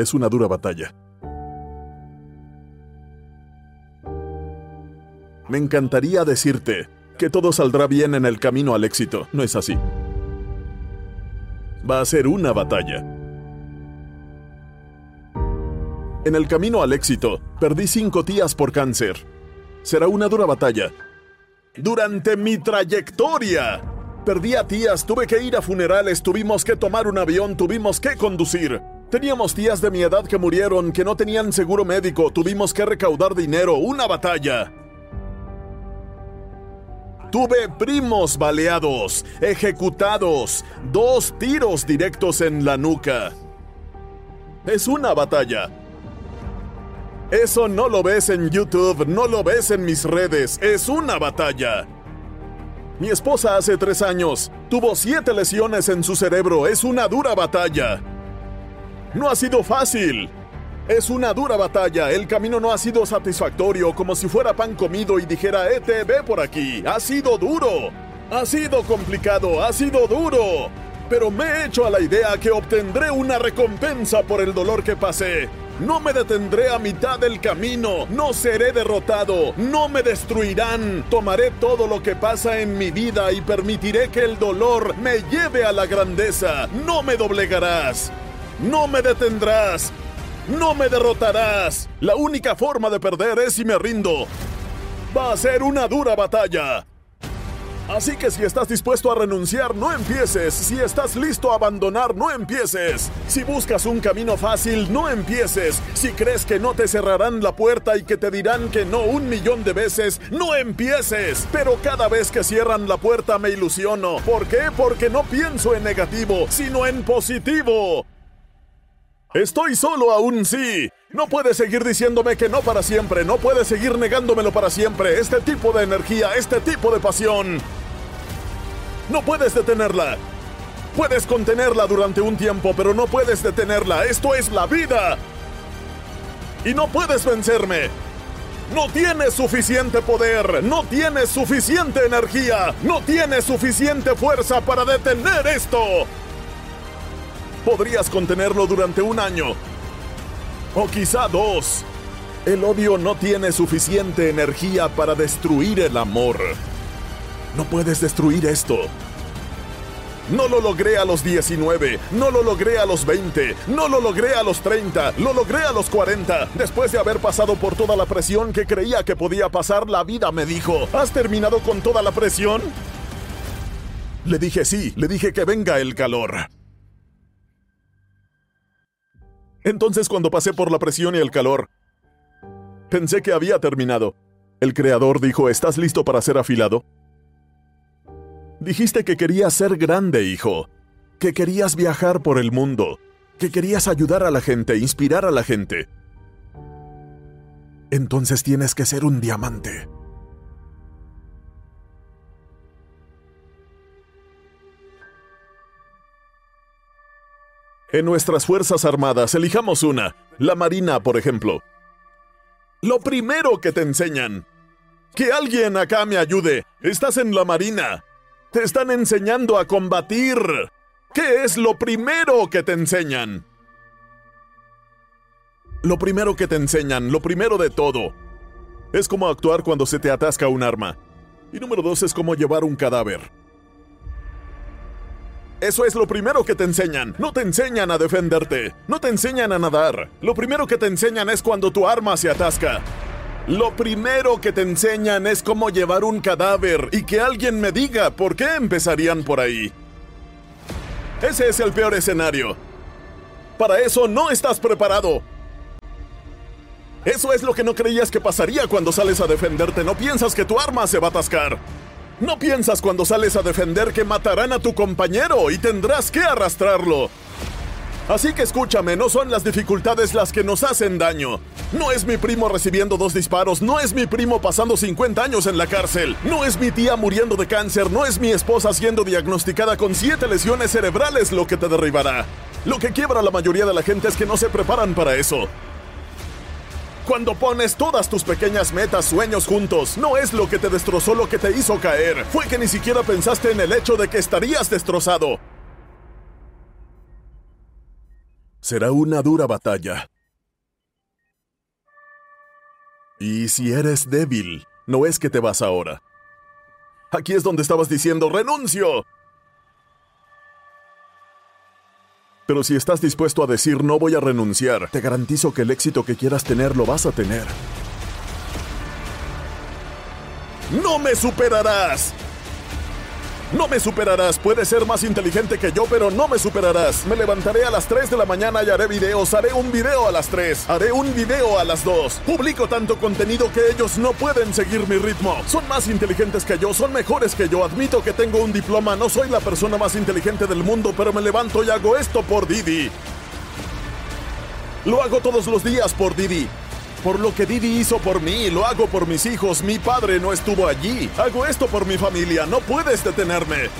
Es una dura batalla. Me encantaría decirte que todo saldrá bien en el camino al éxito. No es así. Va a ser una batalla. En el camino al éxito, perdí cinco tías por cáncer. Será una dura batalla. Durante mi trayectoria, perdí a tías, tuve que ir a funerales, tuvimos que tomar un avión, tuvimos que conducir. Teníamos tías de mi edad que murieron, que no tenían seguro médico, tuvimos que recaudar dinero, una batalla. Tuve primos baleados, ejecutados, dos tiros directos en la nuca. Es una batalla. Eso no lo ves en YouTube, no lo ves en mis redes, es una batalla. Mi esposa hace tres años tuvo siete lesiones en su cerebro, es una dura batalla. No ha sido fácil. Es una dura batalla, el camino no ha sido satisfactorio como si fuera pan comido y dijera, ETV por aquí, ha sido duro, ha sido complicado, ha sido duro, pero me he hecho a la idea que obtendré una recompensa por el dolor que pasé. No me detendré a mitad del camino, no seré derrotado, no me destruirán. Tomaré todo lo que pasa en mi vida y permitiré que el dolor me lleve a la grandeza. No me doblegarás, no me detendrás, no me derrotarás. La única forma de perder es si me rindo. Va a ser una dura batalla. Así que si estás dispuesto a renunciar, no empieces. Si estás listo a abandonar, no empieces. Si buscas un camino fácil, no empieces. Si crees que no te cerrarán la puerta y que te dirán que no un millón de veces, no empieces. Pero cada vez que cierran la puerta me ilusiono. ¿Por qué? Porque no pienso en negativo, sino en positivo. Estoy solo aún sí. No puedes seguir diciéndome que no para siempre. No puedes seguir negándomelo para siempre. Este tipo de energía, este tipo de pasión. No puedes detenerla. Puedes contenerla durante un tiempo, pero no puedes detenerla. Esto es la vida. Y no puedes vencerme. No tienes suficiente poder, no tienes suficiente energía, no tienes suficiente fuerza para detener esto. Podrías contenerlo durante un año. O quizá dos. El odio no tiene suficiente energía para destruir el amor. No puedes destruir esto. No lo logré a los 19, no lo logré a los 20, no lo logré a los 30, lo logré a los 40. Después de haber pasado por toda la presión que creía que podía pasar, la vida me dijo, ¿has terminado con toda la presión? Le dije sí, le dije que venga el calor. Entonces cuando pasé por la presión y el calor, pensé que había terminado. El creador dijo, ¿estás listo para ser afilado? Dijiste que querías ser grande, hijo, que querías viajar por el mundo, que querías ayudar a la gente, inspirar a la gente. Entonces tienes que ser un diamante. En nuestras Fuerzas Armadas, elijamos una, la Marina, por ejemplo. Lo primero que te enseñan. Que alguien acá me ayude. Estás en la Marina. Te están enseñando a combatir. ¿Qué es lo primero que te enseñan? Lo primero que te enseñan, lo primero de todo, es cómo actuar cuando se te atasca un arma. Y número dos es cómo llevar un cadáver. Eso es lo primero que te enseñan. No te enseñan a defenderte. No te enseñan a nadar. Lo primero que te enseñan es cuando tu arma se atasca. Lo primero que te enseñan es cómo llevar un cadáver y que alguien me diga por qué empezarían por ahí. Ese es el peor escenario. Para eso no estás preparado. Eso es lo que no creías que pasaría cuando sales a defenderte. No piensas que tu arma se va a atascar. No piensas cuando sales a defender que matarán a tu compañero y tendrás que arrastrarlo. Así que escúchame, no son las dificultades las que nos hacen daño. No es mi primo recibiendo dos disparos, no es mi primo pasando 50 años en la cárcel, no es mi tía muriendo de cáncer, no es mi esposa siendo diagnosticada con siete lesiones cerebrales lo que te derribará. Lo que quiebra a la mayoría de la gente es que no se preparan para eso. Cuando pones todas tus pequeñas metas, sueños juntos, no es lo que te destrozó lo que te hizo caer. Fue que ni siquiera pensaste en el hecho de que estarías destrozado. Será una dura batalla. Y si eres débil, no es que te vas ahora. Aquí es donde estabas diciendo, renuncio. Pero si estás dispuesto a decir no voy a renunciar, te garantizo que el éxito que quieras tener lo vas a tener. ¡No me superarás! No me superarás, puedes ser más inteligente que yo, pero no me superarás. Me levantaré a las 3 de la mañana y haré videos, haré un video a las 3, haré un video a las 2. Publico tanto contenido que ellos no pueden seguir mi ritmo. Son más inteligentes que yo, son mejores que yo. Admito que tengo un diploma, no soy la persona más inteligente del mundo, pero me levanto y hago esto por Didi. Lo hago todos los días por Didi. Por lo que Didi hizo por mí, lo hago por mis hijos. Mi padre no estuvo allí. Hago esto por mi familia. No puedes detenerme.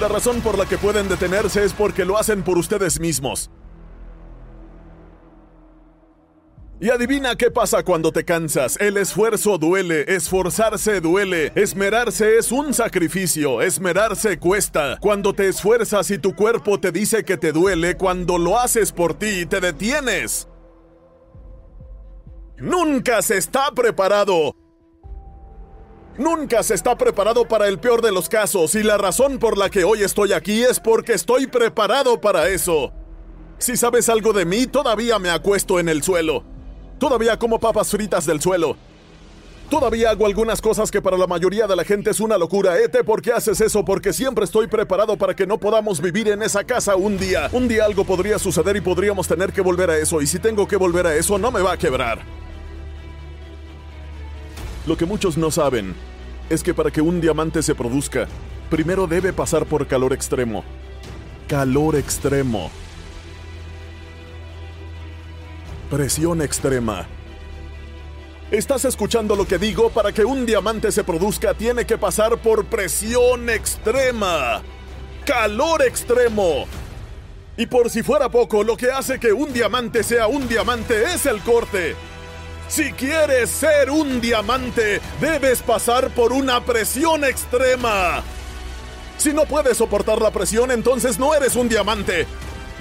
La razón por la que pueden detenerse es porque lo hacen por ustedes mismos. Y adivina qué pasa cuando te cansas. El esfuerzo duele, esforzarse duele, esmerarse es un sacrificio, esmerarse cuesta. Cuando te esfuerzas y tu cuerpo te dice que te duele, cuando lo haces por ti, te detienes. Nunca se está preparado. Nunca se está preparado para el peor de los casos y la razón por la que hoy estoy aquí es porque estoy preparado para eso. Si sabes algo de mí, todavía me acuesto en el suelo. Todavía como papas fritas del suelo. Todavía hago algunas cosas que para la mayoría de la gente es una locura. Ete, ¿por qué haces eso? Porque siempre estoy preparado para que no podamos vivir en esa casa un día. Un día algo podría suceder y podríamos tener que volver a eso. Y si tengo que volver a eso, no me va a quebrar. Lo que muchos no saben es que para que un diamante se produzca, primero debe pasar por calor extremo. Calor extremo. Presión extrema. ¿Estás escuchando lo que digo? Para que un diamante se produzca tiene que pasar por presión extrema. Calor extremo. Y por si fuera poco, lo que hace que un diamante sea un diamante es el corte. Si quieres ser un diamante, debes pasar por una presión extrema. Si no puedes soportar la presión, entonces no eres un diamante.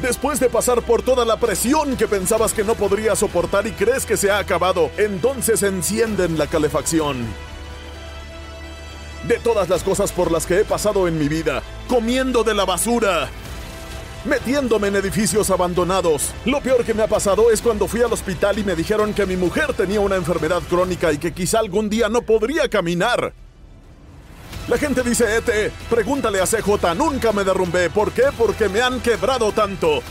Después de pasar por toda la presión que pensabas que no podrías soportar y crees que se ha acabado, entonces encienden la calefacción. De todas las cosas por las que he pasado en mi vida, comiendo de la basura, metiéndome en edificios abandonados. Lo peor que me ha pasado es cuando fui al hospital y me dijeron que mi mujer tenía una enfermedad crónica y que quizá algún día no podría caminar. La gente dice, Ete, pregúntale a CJ, nunca me derrumbé. ¿Por qué? Porque me han quebrado tanto.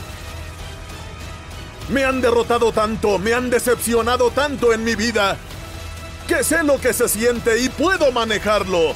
Me han derrotado tanto, me han decepcionado tanto en mi vida, que sé lo que se siente y puedo manejarlo.